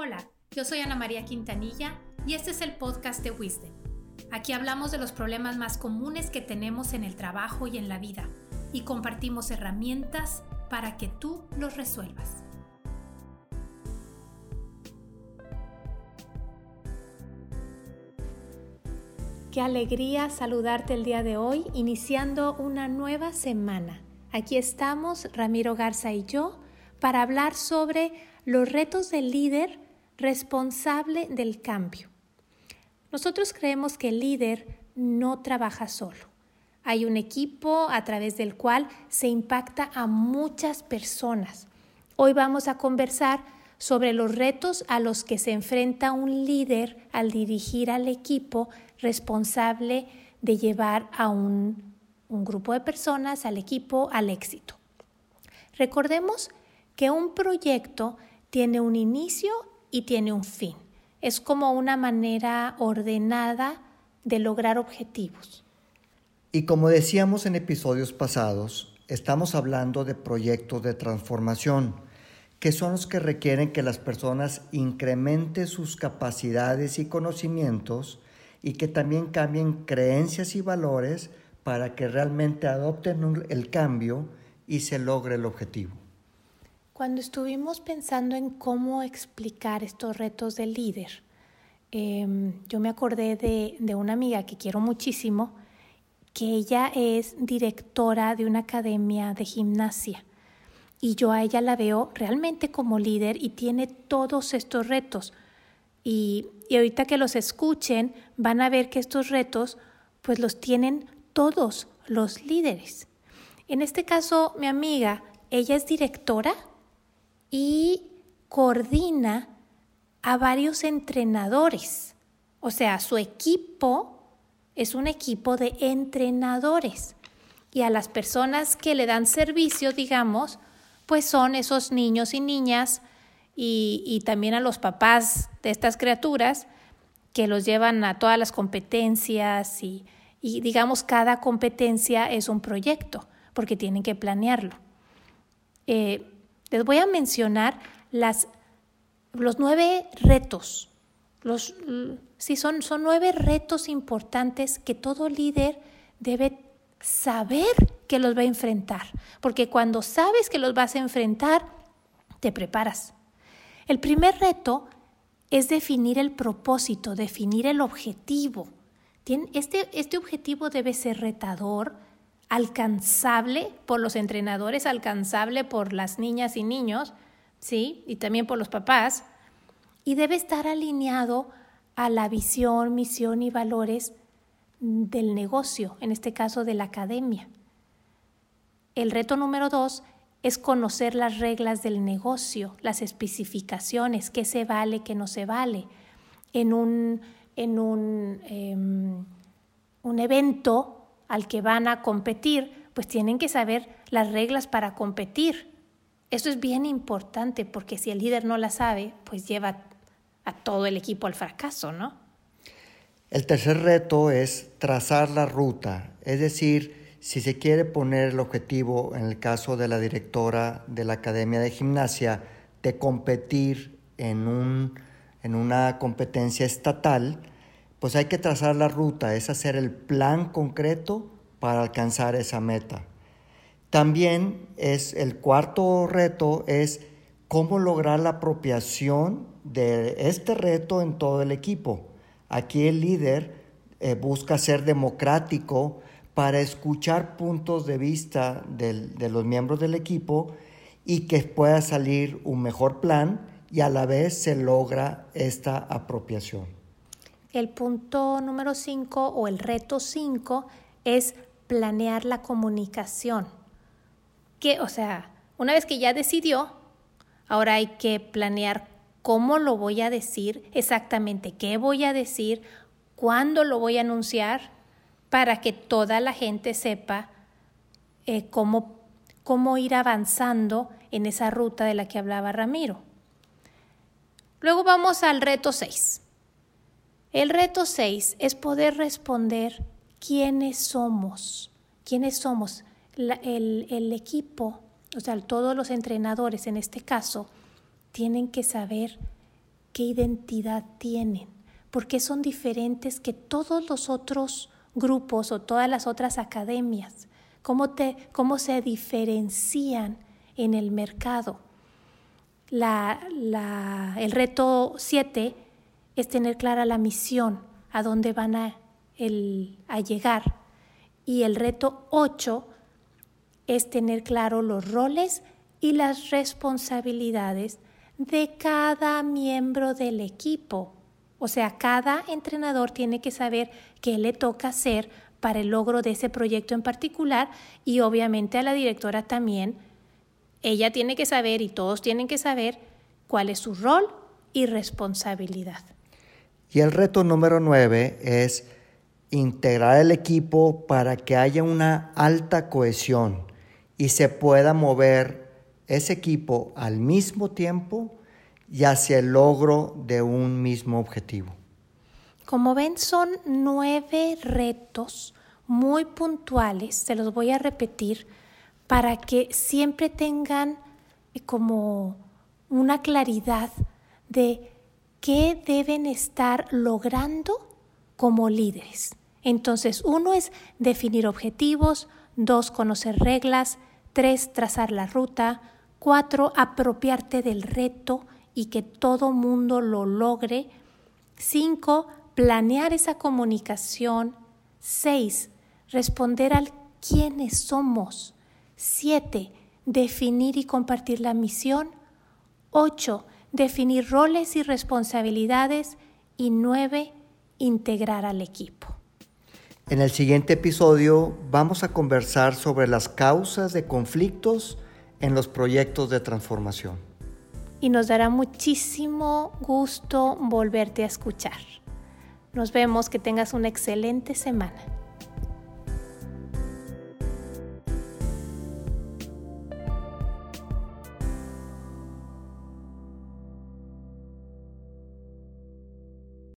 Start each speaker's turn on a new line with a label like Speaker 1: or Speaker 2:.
Speaker 1: Hola, yo soy Ana María Quintanilla y este es el podcast de Wisdom. Aquí hablamos de los problemas más comunes que tenemos en el trabajo y en la vida y compartimos herramientas para que tú los resuelvas. Qué alegría saludarte el día de hoy, iniciando una nueva semana. Aquí estamos, Ramiro Garza y yo, para hablar sobre los retos del líder responsable del cambio. Nosotros creemos que el líder no trabaja solo. Hay un equipo a través del cual se impacta a muchas personas. Hoy vamos a conversar sobre los retos a los que se enfrenta un líder al dirigir al equipo responsable de llevar a un, un grupo de personas, al equipo, al éxito. Recordemos que un proyecto tiene un inicio y tiene un fin. Es como una manera ordenada de lograr objetivos.
Speaker 2: Y como decíamos en episodios pasados, estamos hablando de proyectos de transformación, que son los que requieren que las personas incrementen sus capacidades y conocimientos y que también cambien creencias y valores para que realmente adopten el cambio y se logre el objetivo.
Speaker 1: Cuando estuvimos pensando en cómo explicar estos retos del líder, em, yo me acordé de, de una amiga que quiero muchísimo, que ella es directora de una academia de gimnasia y yo a ella la veo realmente como líder y tiene todos estos retos. Y, y, ahorita que los escuchen van a ver que estos retos pues los tienen todos los líderes. En este caso, mi amiga, ella es directora y coordina a varios entrenadores. O sea, su equipo es un equipo de entrenadores. Y a las personas que le dan servicio, digamos, pues son esos niños y niñas y, también a los papás de estas criaturas que los llevan a todas las competencias y, digamos cada competencia es un proyecto porque tienen que planearlo. Eh, les voy a mencionar los nueve retos. Los, son, son nueve retos importantes que todo líder debe saber que los va a enfrentar. Porque cuando sabes que los vas a enfrentar, te preparas. El primer reto es definir el propósito, definir el objetivo. Este, este objetivo debe ser retador, alcanzable por los entrenadores, alcanzable por las niñas y niños, ¿sí? Y también por los papás. Y debe estar alineado a la visión, misión y valores del negocio, en este caso de la academia. El reto número dos es conocer las reglas del negocio, las especificaciones, qué se vale, qué no se vale. En un, en un, em, un evento al que van a competir, pues tienen que saber las reglas para competir. Eso es bien importante porque si el líder no la sabe, pues lleva a todo el equipo al fracaso, ¿no?
Speaker 2: El tercer reto es trazar la ruta, es decir, si se quiere poner el objetivo, en el caso de la directora de la Academia de Gimnasia, de competir en, un, en una competencia estatal, pues hay que trazar la ruta, es hacer el plan concreto para alcanzar esa meta. También es el cuarto reto es cómo lograr la apropiación de este reto en todo el equipo. Aquí el líder eh, busca ser democrático para escuchar puntos de vista de los miembros del equipo y que pueda salir un mejor plan y a la vez se logra esta apropiación.
Speaker 1: El punto número 5 o el reto 5 es planear la comunicación. Que, o sea, una vez que ya decidió, ahora hay que planear cómo lo voy a decir, exactamente qué voy a decir, cuándo lo voy a anunciar, para que toda la gente sepa eh, cómo, cómo ir avanzando en esa ruta de la que hablaba Ramiro. Luego vamos al reto 6. El reto 6 es poder responder quiénes somos, quiénes somos. el, el equipo, o sea, todos los entrenadores en este caso, tienen que saber qué identidad tienen, por qué son diferentes que todos los otros grupos o todas las otras academias, cómo, te, cómo se diferencian en el mercado. La, la, el reto 7 es tener clara la misión, a dónde van a, llegar. Y el reto 8 es tener claro los roles y las responsabilidades de cada miembro del equipo. O sea, cada entrenador tiene que saber qué le toca hacer para el logro de ese proyecto en particular y obviamente a la directora también. Ella tiene que saber y todos tienen que saber cuál es su rol y responsabilidad.
Speaker 2: Y el reto número nueve es integrar el equipo para que haya una alta cohesión y se pueda mover ese equipo al mismo tiempo y hacia el logro de un mismo objetivo.
Speaker 1: Como ven, son nueve retos muy puntuales, se los voy a repetir, para que siempre tengan como una claridad de qué deben estar logrando como líderes. Entonces, uno es definir objetivos, dos, conocer reglas, tres, trazar la ruta, cuatro, apropiarte del reto y que todo mundo lo logre, cinco, planear esa comunicación, seis, responder al quiénes somos, siete, definir y compartir la misión, ocho, definir roles y responsabilidades y nueve, integrar al equipo.
Speaker 2: En el siguiente episodio vamos a conversar sobre las causas de conflictos en los proyectos de transformación.
Speaker 1: Y nos dará muchísimo gusto volverte a escuchar. Nos vemos, que tengas una excelente semana.